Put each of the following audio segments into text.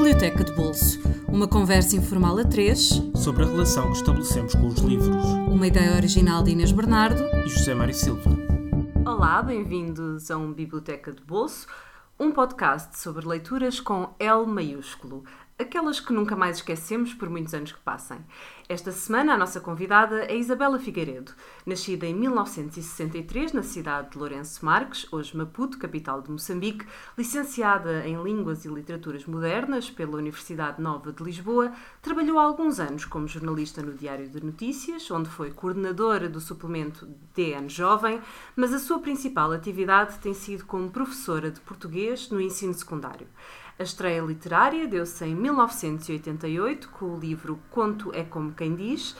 Biblioteca de Bolso, uma conversa informal a três sobre a relação que estabelecemos com os livros. Uma ideia original de Inês Bernardo e José Mário Silva. Olá, bem-vindos a um Biblioteca de Bolso, um podcast sobre leituras com L maiúsculo aquelas que nunca mais esquecemos por muitos anos que passem. Esta semana a nossa convidada é Isabela Figueiredo, nascida em 1963 na cidade de Lourenço Marques, hoje Maputo, capital de Moçambique, licenciada em Línguas e Literaturas Modernas pela Universidade Nova de Lisboa, trabalhou há alguns anos como jornalista no Diário de Notícias, onde foi coordenadora do suplemento DN Jovem, mas a sua principal atividade tem sido como professora de português no ensino secundário. A estreia literária deu-se em 1988 com o livro Conto é como quem diz,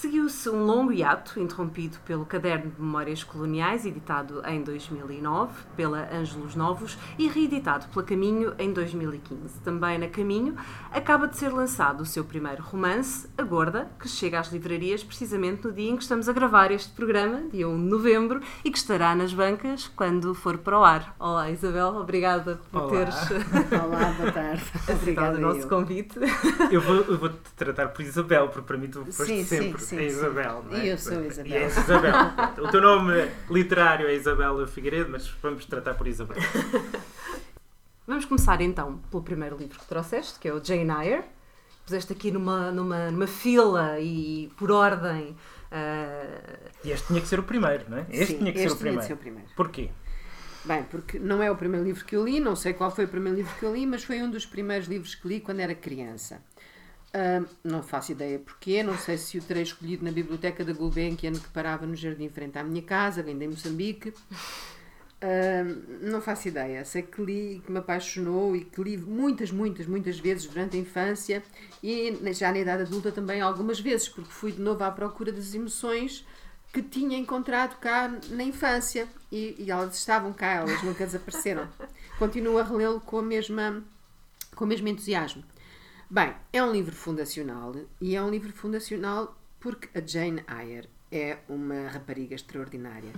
Seguiu-se um longo hiato, interrompido pelo Caderno de Memórias Coloniais, editado em 2009 pela Ângelos Novos e reeditado pela Caminho em 2015. Também na Caminho acaba de ser lançado o seu primeiro romance, A Gorda, que chega às livrarias precisamente no dia em que estamos a gravar este programa, dia 1 de novembro, e que estará nas bancas quando for para o ar. Olá Isabel, obrigada por Olá. teres Olá, boa tarde. aceitado o nosso eu. convite. Eu vou, eu vou te tratar por Isabel, porque para mim tu foste Sim, sim, sempre sim, a sim. Isabel. Não é? E eu sou a Isabel. E és Isabel. O teu nome literário é Isabel Figueiredo, mas vamos tratar por Isabel. Vamos começar então pelo primeiro livro que trouxeste, que é o Jane Eyre. Puseste aqui numa, numa, numa fila e por ordem. ah, E este tinha que ser o primeiro, não é? Este Sim, tinha que ser o este tinha primeiro. de ser o primeiro. Porquê? Bem, porque não é o primeiro livro que eu li, não sei qual foi o primeiro livro que eu li, mas foi um dos primeiros livros que li quando era criança. Ah, não faço ideia porquê, não sei se o terei escolhido na biblioteca da Gulbenkian que parava no jardim frente à minha casa, ainda em Moçambique. Ah, não faço ideia. Sei que li, que me apaixonou e que li muitas, muitas, muitas vezes durante a infância e já na idade adulta também algumas vezes, porque fui de novo à procura das emoções que tinha encontrado cá na infância e, e elas estavam cá, elas nunca desapareceram. Continuo a relê-lo com, com o mesmo entusiasmo. Bem, é um livro fundacional e é um livro fundacional porque a Jane Eyre é uma rapariga extraordinária.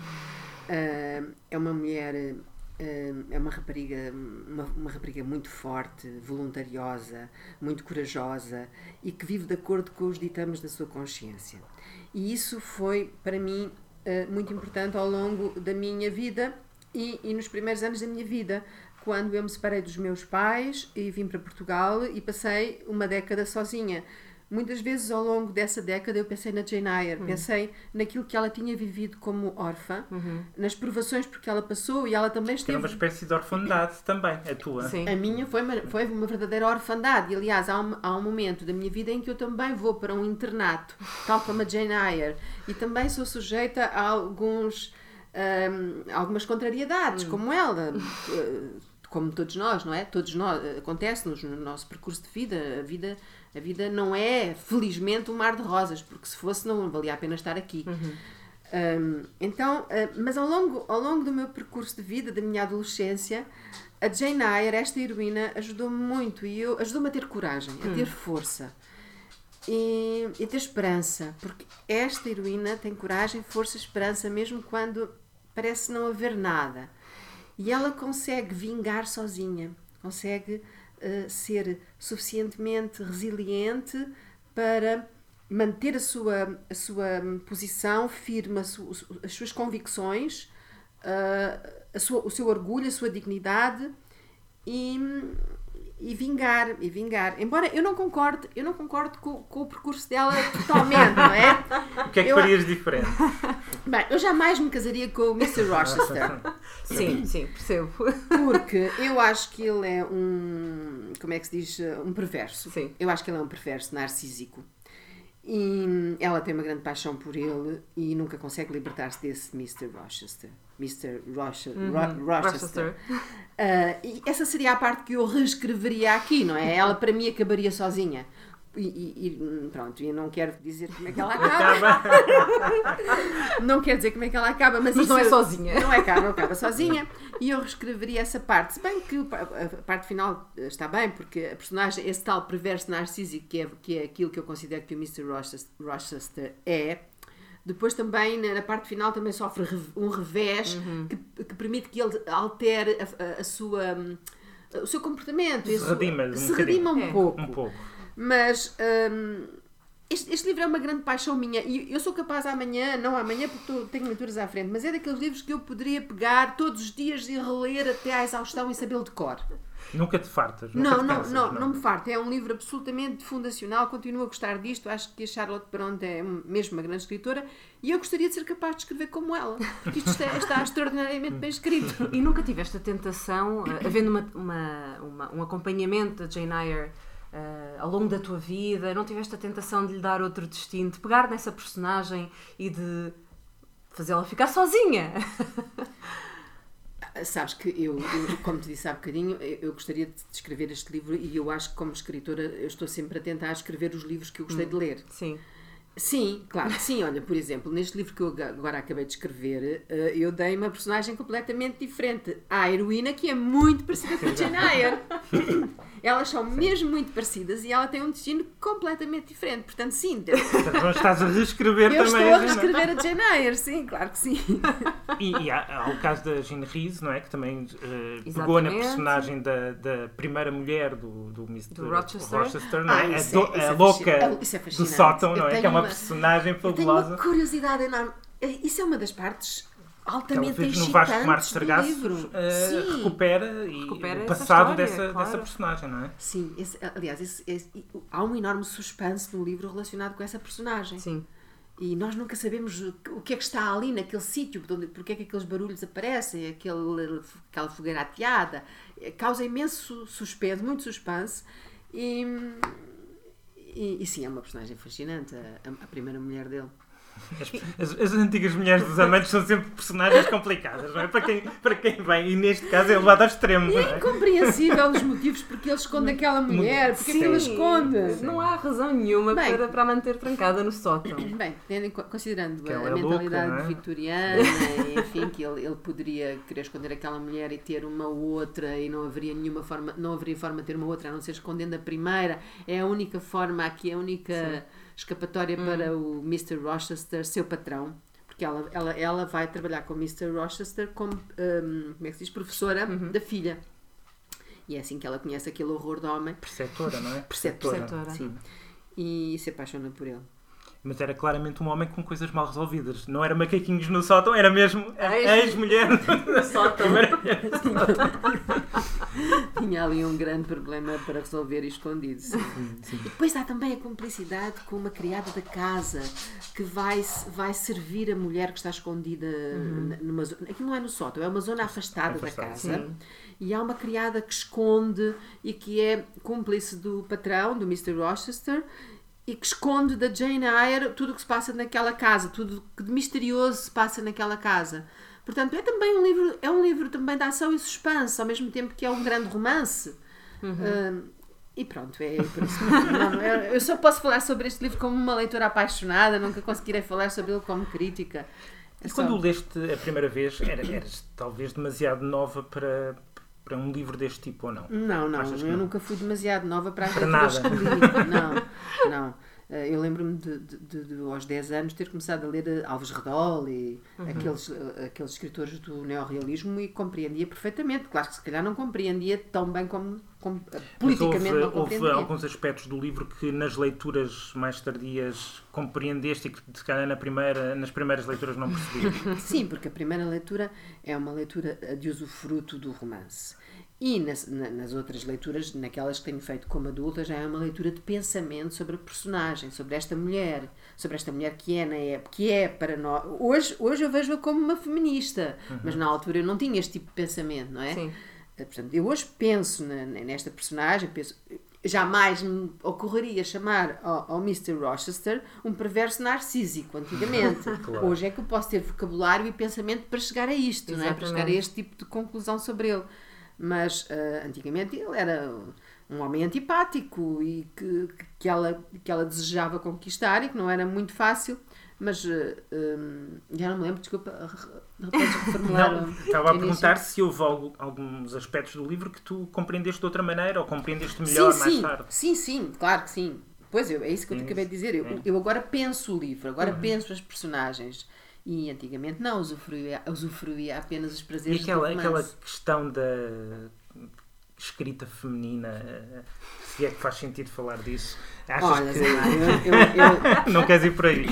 Ah, é uma mulher, ah, é uma rapariga, uma, uma rapariga muito forte, voluntariosa, muito corajosa e que vive de acordo com os ditames da sua consciência. E isso foi, para mim, ah, muito importante ao longo da minha vida e, e nos primeiros anos da minha vida, quando eu me separei dos meus pais e vim para Portugal e passei uma década sozinha. Muitas vezes ao longo dessa década eu pensei na Jane Eyre, pensei naquilo que ela tinha vivido como órfã, nas provações por que ela passou e ela também Que era esteve uma espécie de orfandade também, a tua. sim. a minha foi uma, foi uma verdadeira orfandade. E, aliás, há um, há um momento da minha vida em que eu também vou para um internato, tal como a Jane Eyre, e também sou sujeita a alguns, hum, algumas contrariedades, como ela. eh, Como todos nós, não é? Todos nós, acontece-nos no nosso percurso de vida. A vida, a vida não é, felizmente, um mar de rosas, porque se fosse não valia a pena estar aqui. Hum, então, ah, mas ao longo, ao longo do meu percurso de vida, da minha adolescência, a Jane Eyre, esta heroína, ajudou-me muito e eu ajudou-me a ter coragem, a ter força e, e ter esperança, porque esta heroína tem coragem, força, esperança, mesmo quando parece não haver nada. E ela consegue vingar sozinha, consegue ah, ser suficientemente resiliente para manter a sua, a sua posição firme, su- as suas convicções, a sua- o seu orgulho, a sua dignidade e, e vingar, e vingar. Embora eu não concorde, eu não concordo com, com o percurso dela totalmente, não é? O que é que Eu- farias diferente? Bem, eu jamais me casaria com o Mr. Rochester. Sim, sim, percebo. Porque eu acho que ele é um. Como é que se diz? Um perverso. Sim. Eu acho que ele é um perverso narcísico. E ela tem uma grande paixão por ele e nunca consegue libertar-se desse Mr. Rochester. Mr. Roche- Ro- Rochester. Rochester. Ah, e essa seria a parte que eu reescreveria aqui, não é? Ela para mim acabaria sozinha. E, e- e, pronto, eu não quero dizer como é que ela acaba. Acaba. Não quero dizer como é que ela acaba, mas, Mas não é sozinha. Não é acaba, não acaba sozinha. E eu reescreveria essa parte. Se bem que a parte final eh, está bem, porque a personagem, esse tal perverso narcísico, que é, que é aquilo que eu considero que o Mr. Rochester, Rochester é, depois também na na parte final também sofre um revés que, que permite que ele altere a, a- a sua. hum, o seu comportamento. Se redima um se redima um É. pouco. Um pouco. Mas hum, este, este livro é uma grande paixão minha e eu sou capaz amanhã, não amanhã porque tô- tenho leituras à frente, mas é daqueles livros que eu poderia pegar todos os dias e reler até à exaustão e sabê-lo de cor. Nunca te fartas. Nunca Não, te não, cansas, não, não me farto. É um livro absolutamente fundacional, continuo a gostar disto. Acho que a Charlotte Bronte é mesmo uma grande escritora e eu gostaria de ser capaz de escrever como ela, porque isto está, está extraordinariamente bem escrito. E nunca tiveste a tentação, eh, havendo uma, uma- uma- um acompanhamento da Jane Eyre eh, ao longo da tua vida, não tiveste a tentação de lhe dar outro destino, de pegar nessa personagem e de fazê-la ficar sozinha? Sabes que eu, eu, como te disse há bocadinho, eu gostaria de escrever este livro e eu acho que como escritora eu estou sempre a tentar escrever os livros que eu gostei de ler. Sim. Sim, claro que sim. Olha, por exemplo, neste livro que eu agora acabei de escrever, eh, eu dei uma personagem completamente diferente à heroína, que é muito parecida com a Jane Eyre. Elas são mesmo muito parecidas e ela tem um destino completamente diferente. Portanto, sim, eu não estás a reescrever eu também. estou a reescrever a Jane Eyre, sim, claro que sim. E, e há, há o caso da Jean Rhys, não é? Que também eh, pegou na personagem da, da primeira mulher do, do Mr. Do Rochester. não é? Ah, a, isso é- do- isso a é louca isso é do sótão, Eu não é? Que é uma uma- personagem Eu tenho fabulosa. uma curiosidade enorme. Isso é uma das partes que altamente fez no Vasco livro. eh, Sim. recupera, e Recupera o passado história, dessa, claro. dessa personagem, não é? Sim, esse- aliás, esse- esse- há um enorme suspense no livro relacionado com essa personagem. Sim. E nós nunca sabemos o que- que é que está ali naquele sítio, porque é que aqueles barulhos aparecem, aquele, aquela fogueira ateada. Eh, Causa imenso suspense, muito suspense. E, e, e sim, é uma personagem fascinante, a, a primeira mulher dele. As, as- as antigas mulheres dos amantes são sempre personagens complicadas, não é? Para quem, para quem vem, e neste caso é levado ao extremo, E é é? incompreensível os motivos porque ele esconde aquela mulher, porque é que ele Sim. esconde. Não há razão nenhuma Bem. para, para a manter trancada no sótão. Bem, considerando Que a, ela é mentalidade louca, é? vitoriana, enfim, que ele, ele poderia querer esconder aquela mulher e ter uma outra e não haveria nenhuma forma, não haveria forma de ter uma outra a não ser escondendo a primeira. É a única forma aqui, a única escapatória Hum. para o Mr. Rochester, seu patrão. Porque ela, ela, ela vai trabalhar com o Mr. Rochester como, hum, como é que se diz, professora Uhum. da filha. E é assim que ela conhece aquele horror de homem. Perceptora, não é? Preceptora. Preceptora. Sim. E se apaixona por ele. Mas era claramente um homem com coisas mal resolvidas. Não era macaquinhos no sótão, era mesmo ex-mulher no sótão. Primeira mulher no sótão. Tinha ali um grande problema para resolver e escondido. sim. E depois há também a cumplicidade com uma criada da casa que vai, vai servir a mulher que está escondida n- numa zona. Aquilo não é no sótão, é uma zona afastada da Afastada, casa. sim. E há uma criada que esconde e que é cúmplice do patrão, do Mr. Rochester. E que esconde da Jane Eyre tudo o que se passa naquela casa, tudo o que de misterioso se passa naquela casa. Portanto, é também um livro, é um livro também de ação e suspense, ao mesmo tempo que é um grande romance. Hum, e pronto, é por isso. Não, eu eu só posso falar sobre este livro como uma leitora apaixonada, nunca conseguirei falar sobre ele como crítica. É E só- quando o leste a primeira vez, era, eras talvez demasiado nova para, para um livro deste tipo ou não? Não, não, Achas eu não? nunca fui demasiado nova para as leituras nada. que li. Não, não. Eh, Eu lembro-me de, de- de- aos 10 anos, ter começado a ler eh, Alves Redol e Uhum. aqueles, eh, aqueles escritores do neorrealismo e compreendia perfeitamente. Claro que se calhar não compreendia tão bem como, como, politicamente houve, houve alguns aspectos do livro que nas leituras mais tardias compreendeste e que se calhar na primeira, nas primeiras leituras não percebias. Sim, porque a primeira leitura é uma leitura de usufruto do romance. E nas, na- nas outras leituras, naquelas que tenho feito como adulta, já é uma leitura de pensamento sobre a personagem, sobre esta mulher, sobre esta mulher que é na época, que é para nós. Hoje, hoje eu vejo-a como uma feminista, mas na altura eu não tinha este tipo de pensamento, não é? Sim. Eh, Portanto, eu hoje penso na- nesta personagem, penso, jamais me ocorreria chamar ao, ao Mr. Rochester um perverso narcísico, antigamente. Claro. Hoje é que eu posso ter vocabulário e pensamento para chegar a isto, não é? para chegar a este tipo de conclusão sobre ele. Mas eh, antigamente ele era um homem antipático e que, que, ela, que ela desejava conquistar e que não era muito fácil. Mas eh, hum, já não me lembro, desculpa, repetes reformular Não, estava a perguntar se houve algo- alguns aspectos do livro que tu compreendeste de outra maneira ou compreendeste melhor sim, mais sim, tarde. Sim, sim, claro que sim. Pois eu, é isso que eu te acabei de dizer. Eu, eu agora penso o livro, agora penso as personagens. E antigamente não, usufruía, usufruía apenas os E prazeres aquela, do aquela romance. questão da escrita feminina, eh, se é que faz sentido falar disso. Achas Olha, que Zé Mário, eu, eu- não queres ir por aí?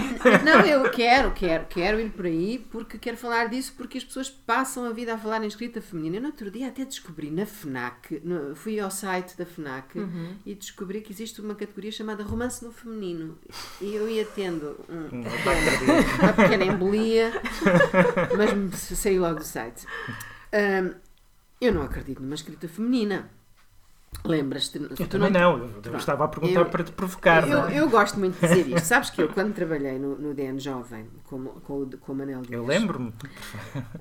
Não, eu quero, quero, quero ir por aí porque quero falar disso porque as pessoas passam a vida a falar em escrita feminina. Eu no outro dia até descobri na FNAC, no- fui ao site da FNAC e descobri que existe uma categoria chamada romance no feminino. E eu ia tendo um Hum, pequeno- uma pequena embolia, mas saí logo do site. Ahm, eu não acredito numa escrita feminina. Lembras-te? Eu também não, eu, eu estava a perguntar Eu- para te provocar. eu, não é? eu gosto muito de dizer isto. Sabes que eu, quando trabalhei no, no DN Jovem, com, com, o- com o Manel Dias, Eu lembro-me,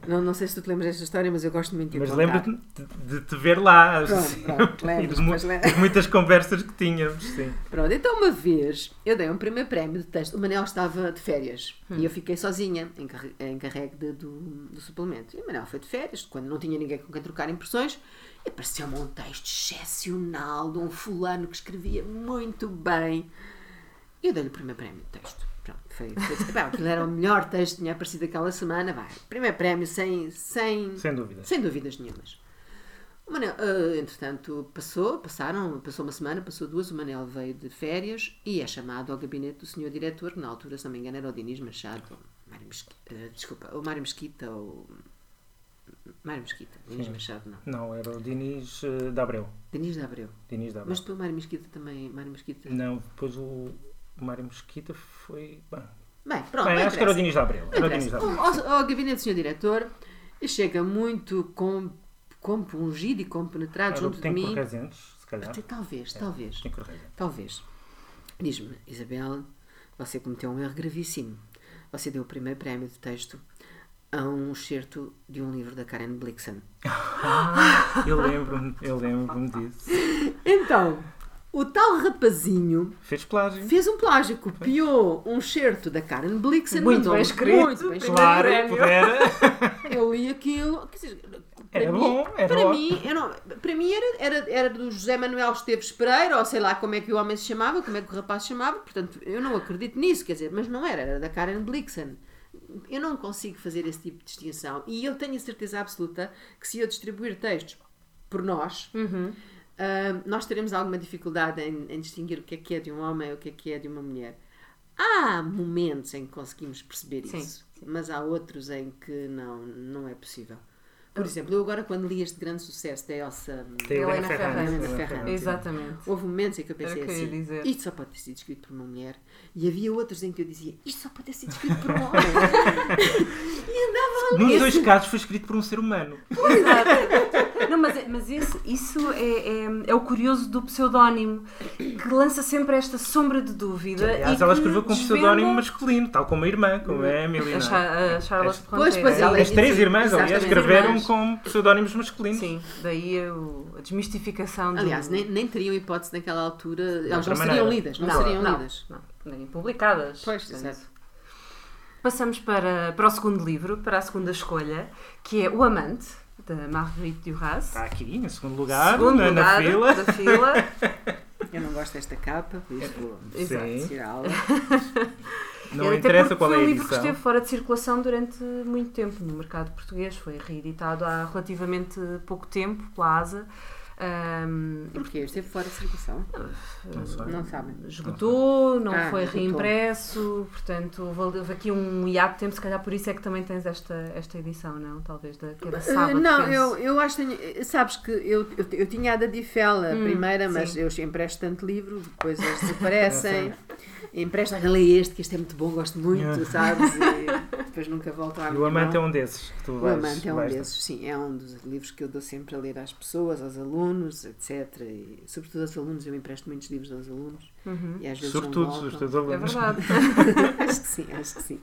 Não, não sei se tu te lembras desta história, mas eu gosto muito de mas contar. lembro-me de, te ver lá Pronto, assim, pronto, e de, lembras. muitas conversas que tínhamos. Sim. Pronto, então uma vez eu dei um primeiro prémio de texto. O Manel estava de férias e eu fiquei sozinha, encarre- encarregue de- do, do suplemento. E o Manel foi de férias, quando não tinha ninguém com quem trocar impressões, apareceu-me um texto excepcional de um fulano que escrevia muito bem. E eu dei-lhe o primeiro prémio de texto. Pronto, foi, aquilo era o melhor texto que tinha aparecido aquela semana. Vai, primeiro prémio sem, sem, Sem dúvida. sem dúvidas nenhumas. O Manel, ah, entretanto, passou, passaram, passou uma semana, passou duas, o Manel veio de férias e é chamado ao gabinete do senhor diretor, que na altura, se não me engano, era o Dinis Machado, Mário Mesquita, ah, desculpa, o Mário Mesquita, ou... Mário Mesquita, Sim. Machado não. Não, era o Dinis eh, de Abreu. Dinis de Abreu. Dinis de Abreu. Mas depois o Mário Mesquita também, Mário Mesquita... Não, depois o Mário Mesquita foi. Bem, Bem, pronto, bem, acho que era o. Dinis de Abreu. Era o. Dinis Abreu. Ao, ao gabinete do senhor diretor chega muito com, compungido e compenetrado Era junto de mim. Resendes, se calhar. Até Talvez, talvez. Tempo Resendes. Talvez. Diz-me, Isabel, você cometeu um erro gravíssimo. Você deu o primeiro prémio de texto a um excerto de um livro da Karen Blixen. Eu lembro-me, eu lembro-me disso. Então, o tal rapazinho Fez plágio. fez um plágio, copiou um excerto da Karen Blixen. Muito bem escrito. Muito bem escrito. Claro, prémio. era. Eu li aquilo. quer dizer, para Era mim, bom, era para bom. mim, eu não- para mim era, era, era do José Manuel Esteves Pereira, ou sei lá como é que o homem se chamava, como é que o rapaz se chamava, portanto, eu não acredito nisso, quer dizer, mas não era, era da Karen Blixen. Eu não consigo fazer esse tipo de distinção e eu tenho a certeza absoluta que se eu distribuir textos por nós, ah, nós teremos alguma dificuldade em, em distinguir o que é que é de um homem e o que é que é de uma mulher. Há momentos em que conseguimos perceber Sim, isso, mas há outros em que não, não é possível. Por exemplo, eu agora quando li este grande sucesso da Elsa, Da Helena Ferrante. Exatamente. houve momentos em que eu pensei assim, dizer. isto só pode ter sido escrito por uma mulher, e havia outros em que eu dizia, isto só pode ter sido escrito por um homem. e andava Nos Esse- dois casos foi escrito por um ser humano. Exato. Não, mas, mas isso, isso é, é, é o curioso do pseudónimo, que lança sempre esta sombra de dúvida. Aliás, e ela que escreveu com um desvenda pseudónimo masculino, tal como a irmã, como é a Emily. A, não Cha- é? a Charlotte Pois, Fronteira. pois, ela- As três irmãs, aliás, escreveram Irmãs. com pseudónimos masculinos. Sim, daí o- a desmistificação do... Aliás, nem, nem teriam hipótese naquela altura, elas não outra seriam maneira. lidas, não, seriam lidas. Não, nem publicadas. Pois, exato. Passamos para, para o segundo livro, para a segunda escolha, que é O Amante, da Marguerite Duras. Está aqui, em segundo lugar, Segundo na, na lugar fila. da fila. Eu não gosto desta capa, por isso vou tirá-la. Não interessa qual é foi a um livro que edição. esteve fora de circulação durante muito tempo no mercado português. Foi reeditado há relativamente pouco tempo pela ASA. Ahm, Porquê? Esteve fora de circulação? Não sei. Não sabem. esgotou, não Ah, foi esgotou. reimpresso, portanto houve aqui um hiato de tempo, se calhar por isso é que também tens esta, esta edição, não? Talvez da, que é da Uh, sábado. não, eu, eu acho que tenho, sabes que eu, eu, eu tinha a da Difel, a Hum, primeira, mas sim. eu empresto tanto livro, depois eles desaparecem. Empresta, lê este, que este é muito bom, gosto muito, sabes? E depois nunca volto à E minha o Amante é um desses que tu O vais. Amante é um vais- desses, sim, é um dos livros que eu dou sempre a ler às pessoas, aos alunos, etc. E, sobretudo aos alunos, eu empresto muitos livros aos alunos Uhum. e às vezes Sobretudo não os voltam. teus É alunos. verdade. acho que sim, acho que sim.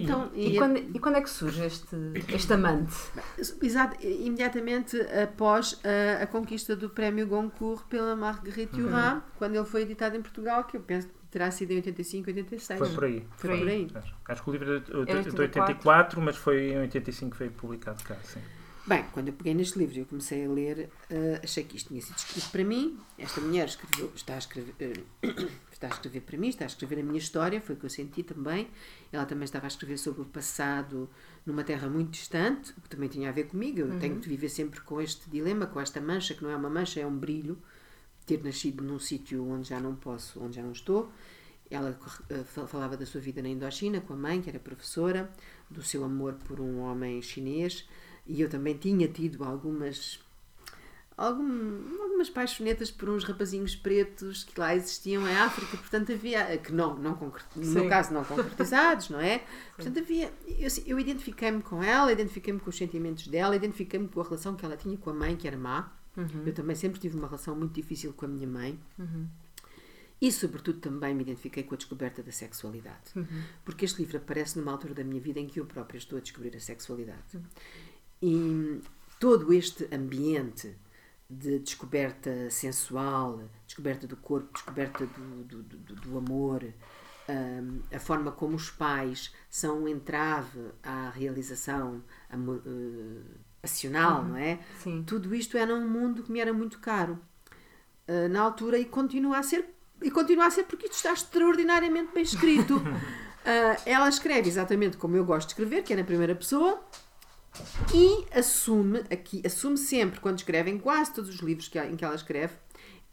Então, E, quando, e quando é que surge este, este amante? Exato, imediatamente após a, a conquista do prémio Goncourt pela Marguerite Uhum. Duras, quando ele foi editado em Portugal, que eu penso que terá sido em 85, 86. Foi por aí. Foi por aí. Acho, acho que o livro é de, de, Era de 84, mas foi em 85 que foi publicado cá, sim. Bem, quando eu peguei neste livro e eu comecei a ler, uh, achei que isto tinha sido escrito para mim. Esta mulher escreveu, está, a escrever, uh, está a escrever para mim, está a escrever a minha história, foi o que eu senti também. Ela também estava a escrever sobre o passado numa terra muito distante, o que também tinha a ver comigo. Eu uhum. tenho de viver sempre com este dilema, com esta mancha, que não é uma mancha, é um brilho. Ter nascido num sítio onde já não posso, onde já não estou. Ela uh, falava da sua vida na Indochina com a mãe, que era professora, do seu amor por um homem chinês e eu também tinha tido algumas algum, algumas paixonetas por uns rapazinhos pretos que lá existiam em África, portanto havia, que não, não no Sim. meu caso não concretizados, não é? Portanto havia, eu, eu identifiquei-me com ela, identifiquei-me com os sentimentos dela, identifiquei-me com a relação que ela tinha com a mãe, que era má. Uhum. Eu também sempre tive uma relação muito difícil com a minha mãe. Uhum. E, sobretudo, também me identifiquei com a descoberta da sexualidade. Uhum. Porque este livro aparece numa altura da minha vida em que eu própria estou a descobrir a sexualidade. E todo este ambiente de descoberta sensual, descoberta do corpo, descoberta do, do, do, do amor, um, a forma como os pais são um entrave à realização amor, uh, passional, uhum. não é? Sim. Tudo isto era um mundo que me era muito caro uh, na altura e continua a ser e continua a ser porque isto está extraordinariamente bem escrito. uh, ela escreve exatamente como eu gosto de escrever, que é na primeira pessoa, e assume aqui, assume sempre, quando escreve, em quase todos os livros que, em que ela escreve,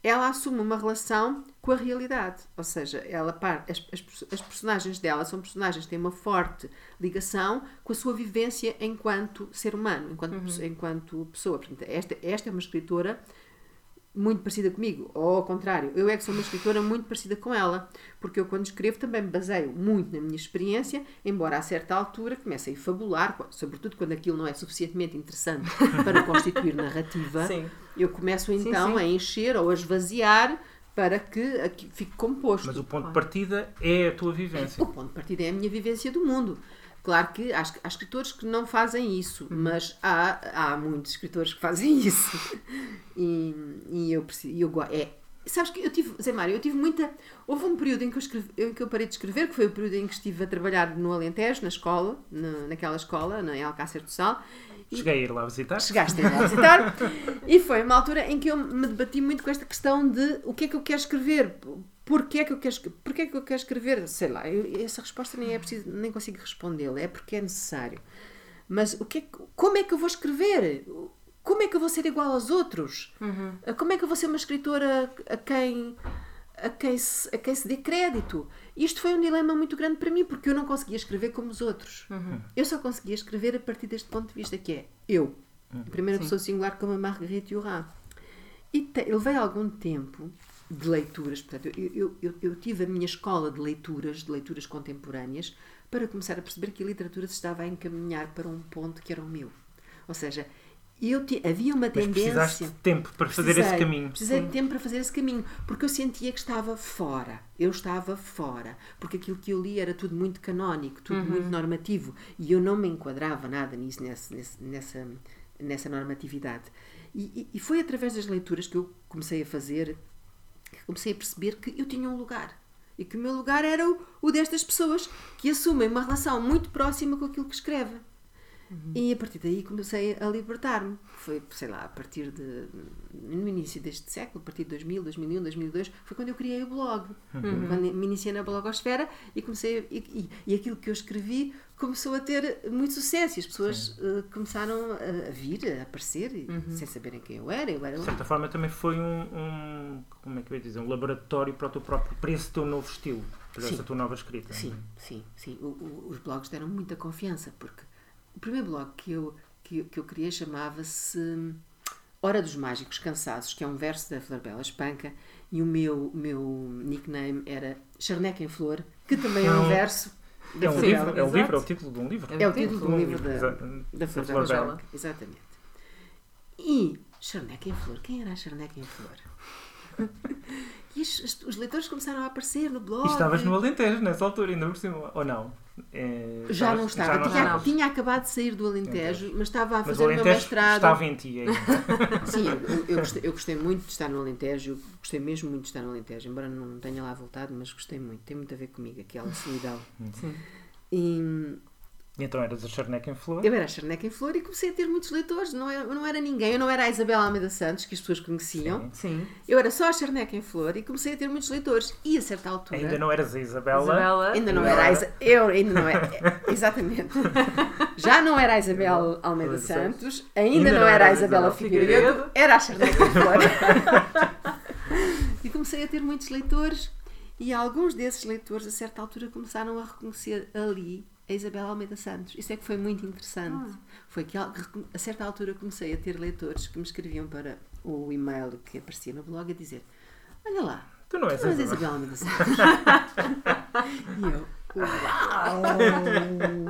ela assume uma relação com a realidade. Ou seja, ela as, as, as, personagens dela são personagens que têm uma forte ligação com a sua vivência enquanto ser humano, enquanto, uhum. enquanto pessoa. Portanto, esta, esta é uma escritora muito parecida comigo, ou ao contrário, eu é que sou uma escritora muito parecida com ela, porque eu quando escrevo também me baseio muito na minha experiência, embora a certa altura comece a fabular, sobretudo quando aquilo não é suficientemente interessante para constituir narrativa, sim. eu começo então sim, sim. a encher ou a esvaziar para que fique composto. Mas o ponto de partida é a tua vivência. O ponto de partida é a minha vivência do mundo. Claro que há, há escritores que não fazem isso, uhum. mas há, há muitos escritores que fazem isso. E, e eu preciso. Eu, é, sabes que eu tive, Zé Mário, eu tive muita. Houve um período em que, eu escrevi, em que eu parei de escrever, que foi o período em que estive a trabalhar no Alentejo, na escola, na, naquela escola, na Alcácer do Sal. Cheguei a ir lá visitar. Chegaste a ir lá visitar. e foi uma altura em que eu me debati muito com esta questão de o que é que eu quero escrever Porquê é que eu quero, porquê é que eu quero escrever? Sei lá, eu, essa resposta nem é preciso, nem consigo respondê-la, é porque é necessário. Mas o que é, como é que eu vou escrever? Como é que eu vou ser igual aos outros? Uhum. Como é que eu vou ser uma escritora a quem, a, quem se, a quem se dê crédito? Isto foi um dilema muito grande para mim, porque eu não conseguia escrever como os outros. Uhum. Eu só conseguia escrever a partir deste ponto de vista, que é eu. A primeira Sim. pessoa singular como a Marguerite Duras. E te, levei algum tempo de leituras. Portanto, eu, eu, eu, tive a minha escola de leituras, de leituras contemporâneas, para começar a perceber que a literatura se estava a encaminhar para um ponto que era o meu. Ou seja, eu te, havia uma Mas tendência. Precisaste de tempo para fazer precisei, esse caminho. Precisei Sim. de tempo para fazer esse caminho, porque eu sentia que estava fora. Eu estava fora. Porque aquilo que eu li era tudo muito canónico, tudo uhum. muito normativo. E eu não me enquadrava nada nisso, nessa, nessa, nessa normatividade. E, e, foi através das leituras que eu comecei a fazer comecei a perceber que eu tinha um lugar. E que o meu lugar era o, o destas pessoas que assumem uma relação muito próxima com aquilo que escrevem. Uhum. E a partir daí comecei a libertar-me. Foi, sei lá, a partir de. no início deste século, a partir de 2000, 2001, 2002, foi quando eu criei o blog. Uhum. Quando me iniciei na blogosfera e comecei. E, e, e, aquilo que eu escrevi começou a ter muito sucesso e as pessoas uh, começaram a, a, vir, a aparecer, uhum. sem saberem quem eu era. Eu era de certa um... forma também foi um, um, como é que eu ia dizer, um laboratório para o teu próprio, para esse teu novo estilo, para sim. essa tua nova escrita. Sim, sim, sim. O, o, os blogs deram muita confiança, porque o primeiro blog que eu, que, que eu criei chamava-se Hora dos Mágicos Cansados, que é um verso da Flor Bela Espanca, e o meu, meu nickname era Charneca em Flor, que também é um verso é um, livro, é um livro, é o título de um livro. É o título de um livro da, da Flor Bela Espanca, exatamente. E Charneca em Flor, quem era a Charneca em Flor? E os, os, leitores começaram a aparecer no blog. E estavas no Alentejo nessa altura, ainda por cima, ou não? É, já não estava. Já não tinha, estava. tinha, acabado de sair do Alentejo, mas estava a fazer o, o meu mestrado. Estava em ti ainda. Sim, eu, eu, gostei, eu, gostei, muito de estar no Alentejo, gostei mesmo muito de estar no Alentejo, embora não tenha lá voltado, mas gostei muito. Tem muito a ver comigo, aquela solidão. Sim. E, E então eras a Charneca em Flor. Eu era a Charneca em Flor e comecei a ter muitos leitores. Não era, não era ninguém. Eu não era a Isabel Almeida Santos, que as pessoas conheciam. Sim. Eu era só a Charneca em Flor e comecei a ter muitos leitores. E a certa altura. Ainda não eras a Isabela. Isabela. Ainda não era a Isa... Eu ainda não era. Exatamente. Já não era a Isabel Almeida Santos, ainda, não era a Isabela Figueiredo, Figueiredo. era a Charneca em Flor. e comecei a ter muitos leitores e alguns desses leitores a certa altura começaram a reconhecer ali a Isabel Almeida Santos. Isso é que foi muito interessante. Foi que a certa altura comecei a ter leitores que me escreviam para o e-mail que aparecia no blog a dizer olha lá, Tu não és tu não és a a Isabel Almeida Santos. e eu, uau,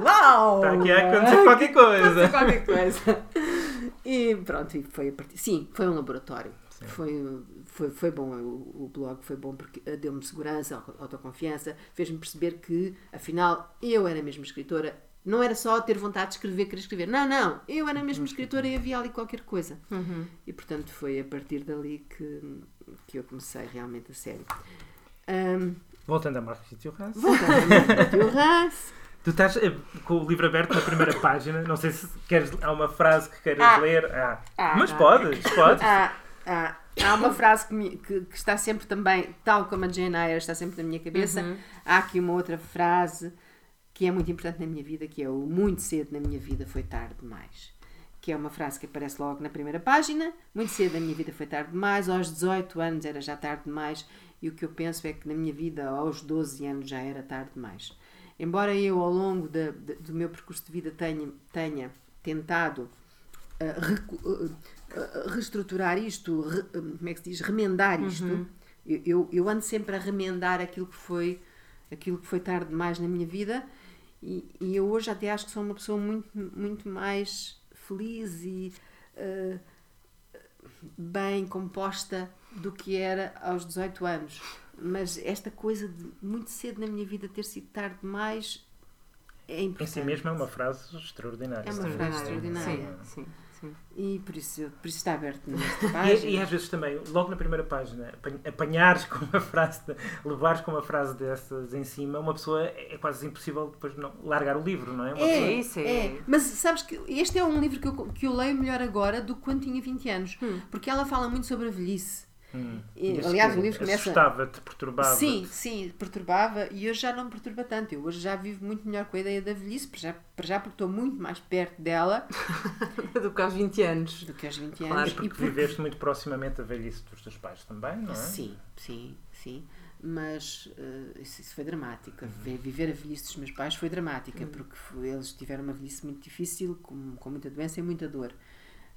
uau! Está aqui a acontecer qualquer coisa. qualquer coisa. E pronto, foi a partir. Sim, foi um laboratório. Foi, foi, foi bom, o, o blog foi bom porque eh, deu-me segurança, auto- autoconfiança, fez-me perceber que, afinal, eu era mesmo escritora. Não era só ter vontade de escrever, querer escrever. Não, não. Eu era mesmo escritora e havia ali qualquer coisa. E, portanto, foi a partir dali que, que eu comecei realmente a sério. Ahm, Voltando a Marquito House. voltando ao Matthew Haas. Tu estás eh, com o livro aberto na primeira página. Não sei se queres. Há uma frase que queiras Ah. ler. Ah. Ah, Mas ah. podes, podes. Há, há, há uma frase que, me- que- que está sempre também, tal como a Jane Eyre, está sempre na minha cabeça. Há aqui uma outra frase que é muito importante na minha vida, que é o muito cedo na minha vida foi tarde demais. Que é uma frase que aparece logo na primeira página. Muito cedo na minha vida foi tarde demais, aos 18 anos era já tarde demais, e o que eu penso é que na minha vida aos 12 anos já era tarde demais. Embora eu ao longo da- da- do meu percurso de vida tenha, tenha tentado uh, recu- uh, reestruturar isto, re- uh, como é que se diz? Remendar isto. Eu, eu, eu ando sempre a remendar aquilo que foi aquilo que foi tarde demais na minha vida e, e eu hoje até acho que sou uma pessoa muito, muito mais feliz e uh, bem composta do que era aos 18 anos. Mas esta coisa de muito cedo na minha vida ter sido tarde demais é Em importante. si mesmo é uma frase extraordinária. É uma frase extraordinária. Sim, sim, sim. E por isso, por isso está aberto nesta E, página. e às vezes também, logo na primeira página, apan- apanhares com uma frase, de- levares com uma frase dessas em cima, uma pessoa é quase impossível depois não largar o livro, não é? Uma É, pessoa- isso, é. é. Mas sabes que este é um livro que eu, que eu leio melhor agora do que quando tinha 20 anos. Porque ela fala muito sobre a velhice. Hum. E, aliás, o livro começa- Assustava-te, perturbava-te. Sim, sim, perturbava e hoje já não me perturba tanto. Eu hoje já vivo muito melhor com a ideia da velhice, para já, para já porque estou muito mais perto dela Do que aos 20 anos. do que aos 20 Claro, anos. E porque porque- viveste muito proximamente a velhice dos teus pais também, não é? Sim, sim, sim. Mas eh, isso, isso foi dramático. Vi- Viver a velhice dos meus pais foi dramática, porque foi- eles tiveram uma velhice muito difícil, com, com muita doença e muita dor.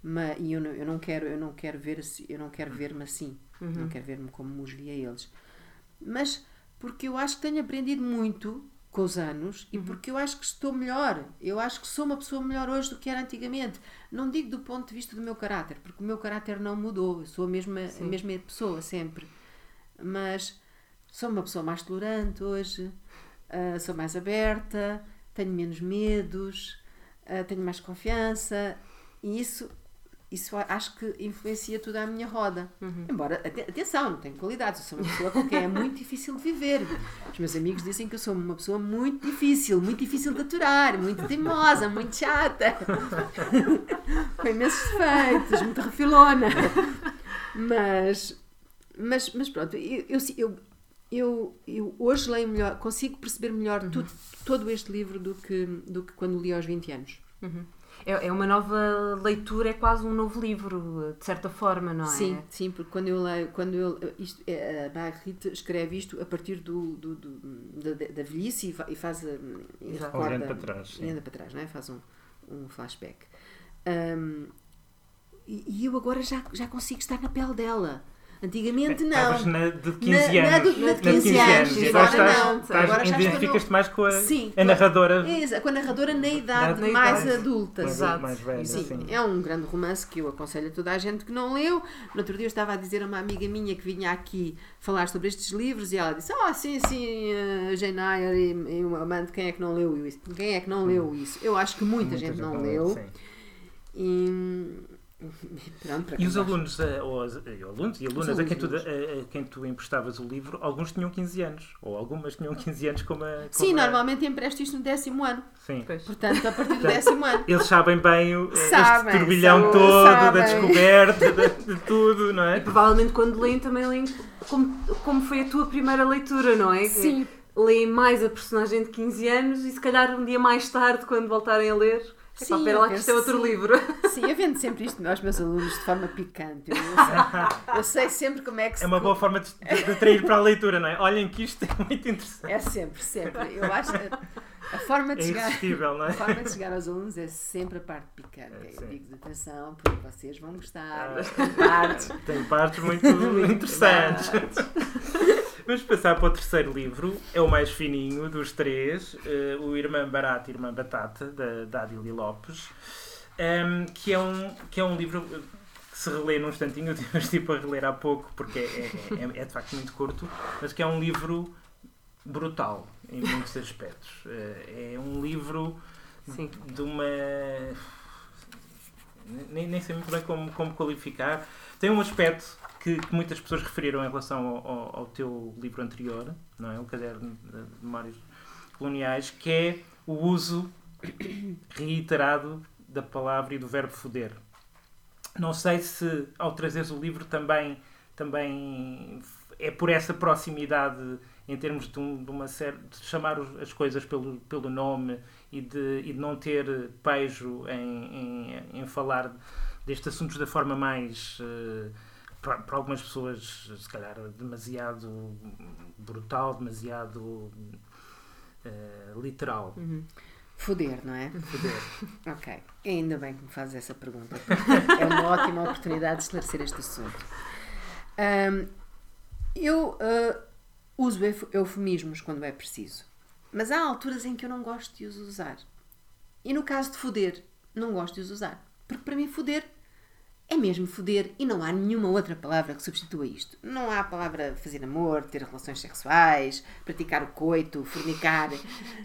Mas, e eu não, eu não quero, eu não quero ver assim, eu não quero ver-me assim. Não quero ver-me como os a eles. Mas porque eu acho que tenho aprendido muito com os anos e porque eu acho que estou melhor. Eu acho que sou uma pessoa melhor hoje do que era antigamente. Não digo do ponto de vista do meu caráter, porque o meu caráter não mudou. Eu sou a mesma, a mesma pessoa sempre. Mas sou uma pessoa mais tolerante hoje, ah, sou mais aberta, tenho menos medos, ah, tenho mais confiança e isso. Isso acho que influencia tudo à minha roda. Embora, ate- atenção, não tenho qualidades. Eu sou uma pessoa com quem é muito difícil de viver. Os meus amigos dizem que eu sou uma pessoa muito difícil, muito difícil de aturar, muito teimosa, muito chata, com imensos defeitos, muito refilona. Mas, mas, mas pronto, eu, eu, eu, eu, hoje leio melhor, consigo perceber melhor Uhum. tudo, todo este livro do que, do que quando li aos 20 anos. É, é uma nova leitura, é quase um novo livro, de certa forma, não é? Sim, sim, porque quando eu leio, quando eu, isto, é, a Marguerite escreve isto a partir do, do, do- da, da velhice e, fa- e faz a, e recorda, Olhando para trás, sim. e anda para trás, não é? Faz um, um flashback. E, e eu agora já, já consigo estar na pele dela. Antigamente não. Estavas na de 15 Na- na anos. do- na de 15 anos, E agora estás, não. estás- Agora identificas-te no- mais com a, Sim, a narradora Exato, com a narradora na idade Na mais idade. adulta. sim. mais velha. Sim, é um grande romance que eu aconselho a toda a gente que não leu. No outro dia eu estava a dizer a uma amiga minha que vinha aqui falar sobre estes livros e ela disse: Ah, sim, sim, uh, Jane Eyre e, e o amante, quem é que não leu isso? Quem é que não leu isso? Eu acho que muita, gente, não leu. sim. E, Pronto, E os alunos, eh, ou as- eh, alunos e alunas a, alunos, quem tu, a, a quem tu emprestavas o livro, alguns tinham 15 anos, ou algumas tinham 15 anos como a. Sim, como a- normalmente empresto isto no décimo ano. Sim. Pois. Portanto, a partir do décimo ano. Eles sabem bem o, eh, Sabem, este turbilhão sabem, todo da sabem. descoberta, de, de tudo, não E é? provavelmente quando leem também leem como, como foi a tua primeira leitura, não é? Sim. Leem mais a personagem de 15 anos e se calhar um dia mais tarde, quando voltarem a ler, Sim, pera eu lá que isto é outro sim. livro. Sim, eu vendo sempre isto aos meus alunos de forma picante. Eu, sei, eu sei sempre como é que se. É uma boa forma de, de, atrair para a leitura, não é? Olhem que isto é muito interessante. É sempre, sempre. Eu acho que a, a forma de É chegar. não A é? forma de chegar aos alunos é sempre a parte picante. É, eu digo de atenção, porque vocês vão gostar. Ah. Tem partes. Tem partes muito interessantes. Vamos passar para o terceiro livro, é o mais fininho dos três, eh, o Irmã Barata e Irmã Batata, da, da Adília Lopes, ehm, que, é um, que é um livro eh, que se relê num instantinho, eu tive tipo a reler há pouco, porque é, é, é- é de facto muito curto, mas que é um livro brutal em muitos aspectos. Eh, é um livro Sim. de uma. Nem, nem sei muito bem como, como qualificar. Tem um aspecto que, que muitas pessoas referiram em relação ao, ao- ao teu livro anterior, não é? O Caderno de Memórias Coloniais, que é o uso reiterado da palavra e do verbo foder. Não sei se ao trazeres o livro também, também é por essa proximidade em termos de, um- de uma série de chamar as coisas pelo, pelo nome e de, e de não ter pejo em, em, em falar destes assuntos da forma mais eh, para, para algumas pessoas se calhar demasiado brutal, demasiado eh, literal. Foder, não é? Foder. Ok. Ainda bem que me fazes essa pergunta. É uma ótima oportunidade de esclarecer este assunto. Ahm, eu ah, uso euf- eufemismos quando é preciso. Mas há alturas em que eu não gosto de os usar. E no caso de foder, não gosto de os usar. Porque para mim foder é mesmo foder e não há nenhuma outra palavra que substitua isto. Não há a palavra fazer amor, ter relações sexuais, praticar o coito, fornicar,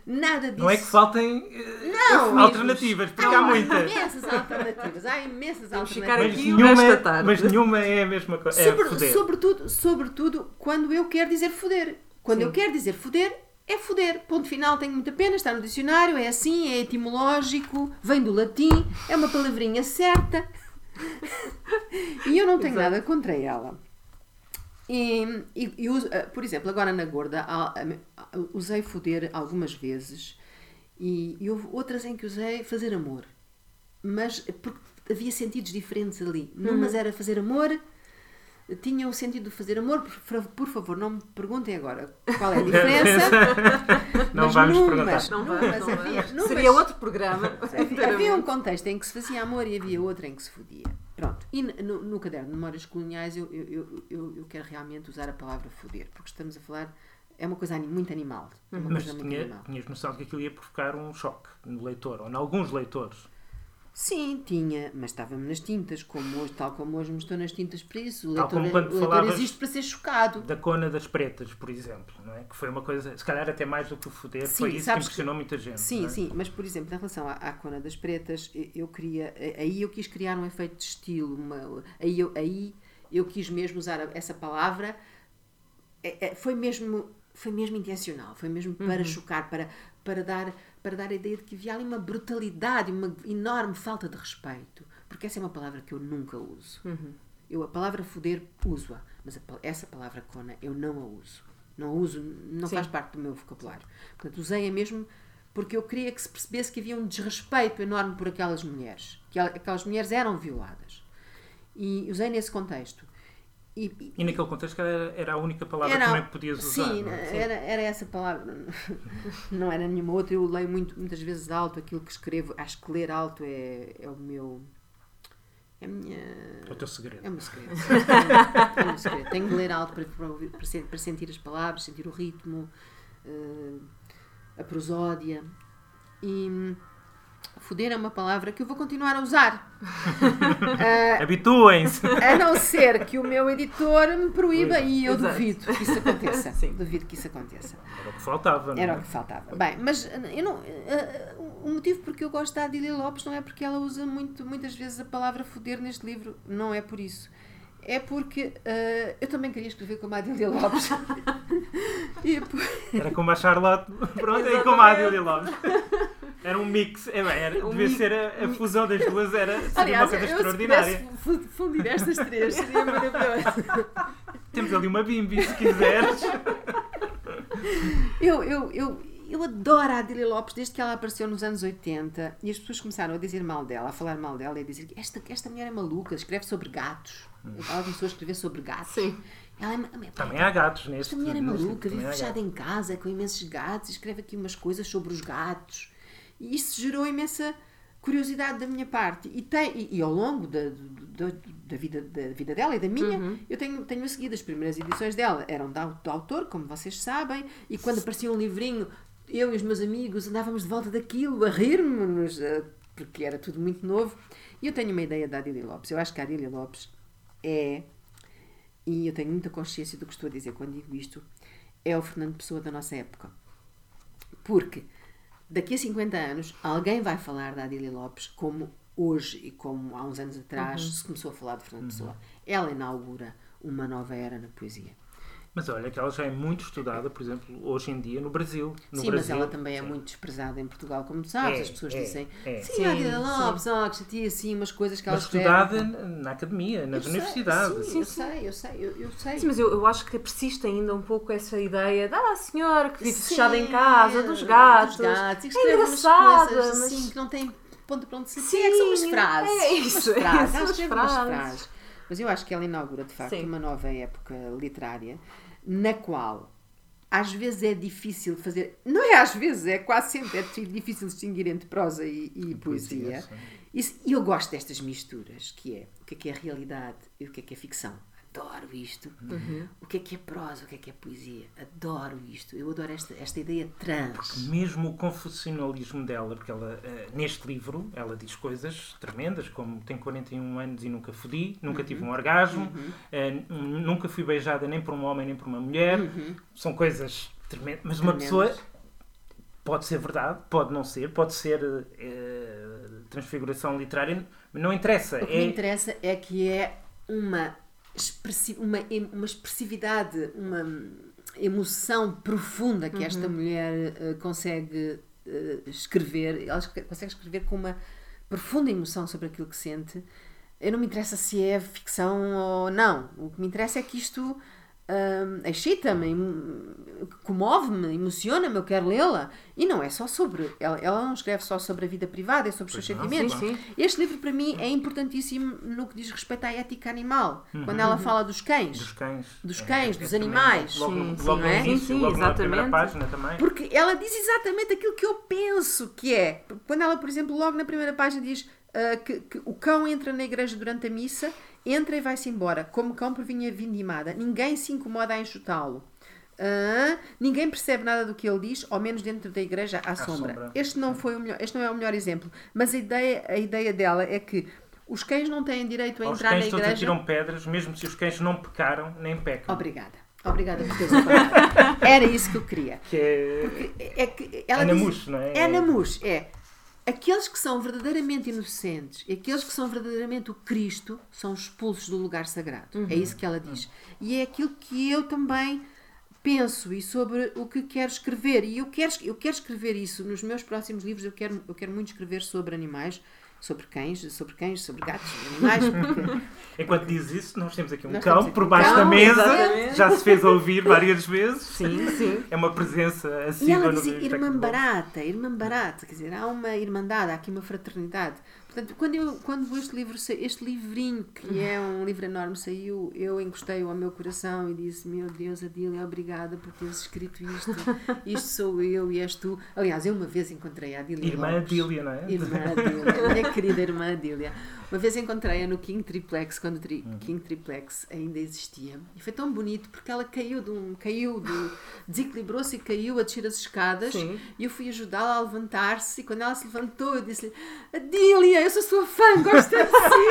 nada disso. Não é que faltem eh, Não, alternativas, porque há muitas. imensas alternativas. Há imensas Vamos ficar Mas alternativas. aqui o nenhuma, da tarde. mas nenhuma é a mesma coisa. É Sobre- foder. sobretudo, sobretudo quando eu quero dizer foder. Quando Sim. eu quero dizer foder, é foder. Ponto final, tenho muita pena, está no dicionário, é assim, é etimológico, vem do latim, é uma palavrinha certa. E eu não tenho Exato. nada contra ela. E, e- e uso, ah, por exemplo, agora na gorda, usei foder algumas vezes e, e houve outras em que usei fazer amor. Mas porque havia sentidos diferentes ali. Numas era fazer amor, tinha o sentido de fazer amor. Por, por favor, não me perguntem agora qual é a diferença. Não mas vamos numas, perguntar. Não numas vai, não havia, numas- Seria outro programa. Havia, havia um contexto em que se fazia amor e havia outro em que se fodia. Pronto. E no, no caderno de Memórias Coloniais eu, eu, eu, eu, quero realmente usar a palavra foder, porque estamos a falar. É uma coisa muito animal. É uma Mas coisa muito tinha, animal. tinhas noção de que aquilo ia provocar um choque no leitor, ou em alguns leitores. Sim, tinha, mas estava-me nas tintas, como hoje, tal como hoje me estou nas tintas para isso. O Tal leitor, como quando o leitor existe para ser chocado. Da Cona das Pretas, por exemplo, não é? que foi uma coisa, se calhar até mais do que o foder, Sim, foi isso que impressionou muita gente. Sim, é? sim, mas por exemplo, em relação à, à Cona das Pretas, eu- queria. Aí eu quis criar um efeito de estilo, uma- aí, eu, aí eu quis mesmo usar essa palavra. É- é- foi mesmo foi mesmo intencional, foi mesmo para chocar, para, para, dar, para dar a ideia de que havia ali uma brutalidade, uma enorme falta de respeito. Porque essa é uma palavra que eu nunca uso. Eu a palavra foder uso-a, mas a essa palavra cona eu não a uso. Não a uso, não Sim. faz parte do meu vocabulário. Portanto, usei-a mesmo porque eu queria que se percebesse que havia um desrespeito enorme por aquelas mulheres. Que el- aquelas mulheres eram violadas. E usei nesse contexto. E, e- E naquele contexto, era, era a única palavra era, que também podias usar. sim, é? Era, era essa palavra. Não era nenhuma outra. Eu leio muito, muitas vezes alto aquilo que escrevo. Acho que ler alto é, é o meu. É a minha. É o teu segredo. É o meu segredo. é o meu segredo. Tenho de ler alto para, para, ouvir- para sen- para sentir as palavras, sentir o ritmo, eh, a prosódia. E, Foder é uma palavra que eu vou continuar a usar. Habituem-se. A não ser que o meu editor me proíba e eu Exato. duvido que isso aconteça. Sim. Duvido que isso aconteça. Era o que faltava. não Era é? o que faltava. Bem, mas uh, eu não, uh, o motivo porque eu gosto da Adília Lopes não é porque ela usa muito, muitas vezes a palavra foder neste livro. Não é por isso. É porque uh, eu também queria escrever como a Adília Lopes. e, por- Era como a Charlotte. Pronto, e como a Adília Lopes. Era um mix. É, era, Um devia mix. ser a, a fusão das duas. Era, seria Aliás, uma coisa eu, se extraordinária. fu- fundir estas três, seria maravilhoso. Temos ali uma bimbi, se quiseres. Eu, eu, eu, eu adoro a Adília Lopes desde que ela apareceu nos anos 80 e as pessoas começaram a dizer mal dela, a falar mal dela e a dizer que esta, esta mulher é maluca, escreve sobre gatos. Ela começou a escrever sobre gatos. Sim. Ela é, Também há gatos neste. esta mulher é maluca, também vive há fechada em casa com imensos gatos e escreve aqui umas coisas sobre os gatos. E isso gerou imensa curiosidade da minha parte. E, tem, e, e ao longo da, da, da vida, da vida dela e da minha, eu tenho, tenho a seguir as primeiras edições dela. Eram da, do autor, como vocês sabem, e quando aparecia um livrinho, eu e os meus amigos andávamos de volta daquilo, a rirmos-nos, eh, porque era tudo muito novo. E eu tenho uma ideia da Adília Lopes. Eu acho que a Adília Lopes é e eu tenho muita consciência do que estou a dizer quando digo isto, é o Fernando Pessoa da nossa época. Porque daqui a 50 anos alguém vai falar da Adília Lopes como hoje e como há uns anos atrás se começou a falar de Fernando Pessoa. Ela inaugura uma nova era na poesia. Mas olha, que ela já é muito estudada, por exemplo, hoje em dia no Brasil. No sim, mas Brasil, ela também é sim. muito desprezada em Portugal, como tu sabes. É, As pessoas é, dizem, é. sim, Sim, a sim. Lopes, oh, que chatia, assim, umas coisas que ela Mas escreve. estudada na academia, nas Eu sei, universidades. Sim, eu sei, eu sei, eu, eu sei. Sim, mas eu, eu acho que persiste ainda um pouco essa ideia da senhora que vive Sim, fechada em casa, dos gatos. dos gatos. É engraçada, mas- assim que não tem ponto para onde se Sim, é que são umas frases. é isso, umas é, frases. as escreve umas frases. frases. Mas eu acho que ela inaugura, de facto, Sim. uma nova época literária na qual às vezes é difícil fazer. Não é às vezes, é quase sempre é difícil distinguir entre prosa e, e poesia. E eu gosto destas misturas, que é o que é que é realidade e o que é que é ficção. Adoro isto. Uhum. O que é que é prosa, o que é que é poesia. Adoro isto. Eu adoro esta, esta ideia trans. Mesmo o confucionalismo dela, porque ela, eh, neste livro, ela diz coisas tremendas, como tenho 41 anos e nunca fodi, nunca Uhum. tive um orgasmo, eh, n- nunca fui beijada nem por um homem nem por uma mulher. São coisas tremendas. Mas uma Uhum. Tremendas. pessoa pode ser verdade, pode não ser, pode ser eh, transfiguração literária, mas não interessa. O que é, me interessa é que é uma, expressi uma, uma expressividade, uma emoção profunda que esta mulher eh, consegue eh, escrever. Ela consegue escrever com uma profunda emoção sobre aquilo que sente. Eu não me interessa se é ficção ou não. O que me interessa é que isto hum, excita-me, em- comove-me, emociona-me, eu quero lê-la. E não é só sobre. Ela, ela não escreve só sobre a vida privada, é sobre os seus não, sentimentos. sim, sim. Este livro, para mim, é importantíssimo no que diz respeito à ética animal. Quando ela fala dos cães. dos cães. Dos cães, é dos animais. Logo, Sim, sim, logo no não é? início, Sim, sim, logo na primeira exatamente. página também. Porque ela diz exatamente aquilo que eu penso que é. Quando ela, por exemplo, logo na primeira página diz ah, que, que o cão entra na igreja durante a missa, entra e vai-se embora, como cão por vinha vindimada. Ninguém se incomoda a enxutá-lo. Ah, ninguém percebe nada do que ele diz, ao menos dentro da igreja à, sombra. sombra. Este não foi o melhor, este não é o melhor exemplo, mas a ideia, a ideia dela é que os cães não têm direito a Os entrar cães na todos igreja. atiram pedras, mesmo se os cães não pecaram, nem pecam. Obrigada. Obrigada por teres. Era isso que eu queria. Que é... É que ela É na diz- não é? É na mousse, é. Aqueles que são verdadeiramente inocentes e aqueles que são verdadeiramente o Cristo são expulsos do lugar sagrado. É isso que ela diz. E é aquilo que eu também penso e sobre o que quero escrever. E eu quero, eu quero escrever isso nos meus próximos livros. Eu quero, eu quero muito escrever sobre animais, sobre cães, sobre cães, sobre gatos, animais, porque Enquanto diz isso, nós temos aqui um Nós cão aqui por baixo cão, da mesa, exatamente. já se fez ouvir várias vezes. Sim, sim. É uma presença E assídua ela Biblioteca irmã barata, irmã barata, quer dizer, há uma irmandade, há aqui uma fraternidade. Portanto, quando, eu, quando este livro, este livrinho, que é um livro enorme, saiu, eu encostei-o ao meu coração e disse, meu Deus, Adília, obrigada por teres escrito isto. Isto sou eu e és tu. Aliás, eu uma vez encontrei a Adília Irmã Lopes. Adília, não é? Irmã Adília, minha querida irmã Adília. Uma vez encontrei-a no King Triplex, quando o tri King Triplex ainda existia. E foi tão bonito porque ela caiu de um. caiu de. desequilibrou-se e caiu a descer as escadas. Sim. E eu fui ajudá-la a levantar-se. E quando ela se levantou, eu disse-lhe: Adília, eu sou sua fã, gosto de si.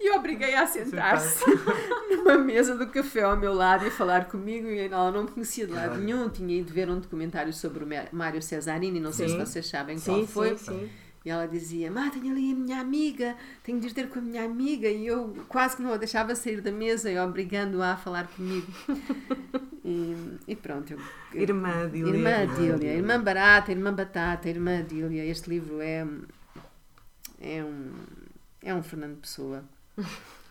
E eu obriguei-a a sentar-se numa mesa do café ao meu lado e a falar comigo. E ela não me conhecia de lado nenhum. Tinha ido ver um documentário sobre o Mário Cesarini, não sei Sim. se vocês sabem qual Sim, foi. sim, sim. E ela dizia: Má, tenho ali a minha amiga, tenho de ir ter com a minha amiga. E eu quase que não a deixava sair da mesa e obrigando-a a falar comigo. e, e pronto. Eu, eu- Irmã Adília. Irmã Adília, Irmã Barata, Irmã Batata, Irmã Adília. Este livro é, é, um, é um Fernando Pessoa.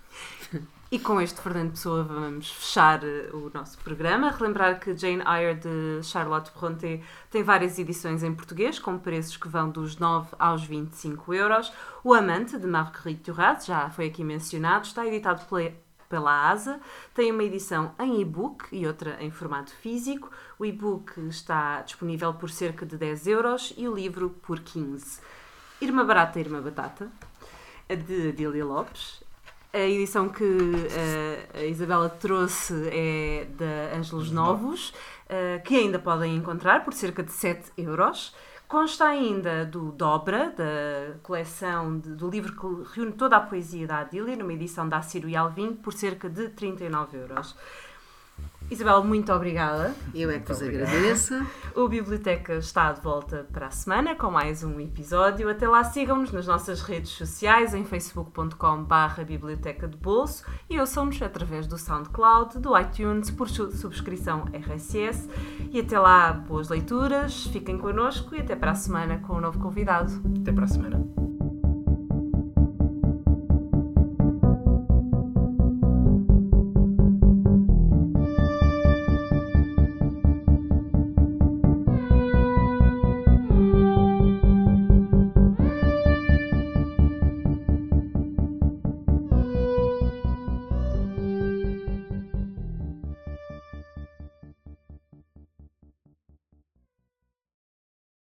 E com este Fernando Pessoa vamos fechar eh, o nosso programa. Relembrar que Jane Eyre de Charlotte Brontë tem várias edições em português, com preços que vão dos 9 aos 25 euros. O Amante de Marguerite Duras, já foi aqui mencionado, está editado pela, pela ASA. Tem uma edição em e-book e outra em formato físico. O e-book está disponível por cerca de 10 euros e o livro por 15. Irmã Barata, Irmã Batata, de Adília Lopes. A edição que eh, a Isabela trouxe é da Ângelos Novos, eh, que ainda podem encontrar por cerca de 7 euros. Consta ainda do Dobra, da coleção de- do livro que reúne toda a poesia da Adília, numa edição da Ciro e Alvim, por cerca de 39 euros. Isabel, muito obrigada. Eu é que vos agradeço. O Biblioteca está de volta para a semana com mais um episódio. Até lá sigam-nos nas nossas redes sociais em facebook.com.br Biblioteca de Bolso e ouçam-nos através do SoundCloud, do iTunes, por su- subscrição RSS. E até lá, boas leituras, fiquem connosco e até para a semana com um novo convidado. Até para a semana.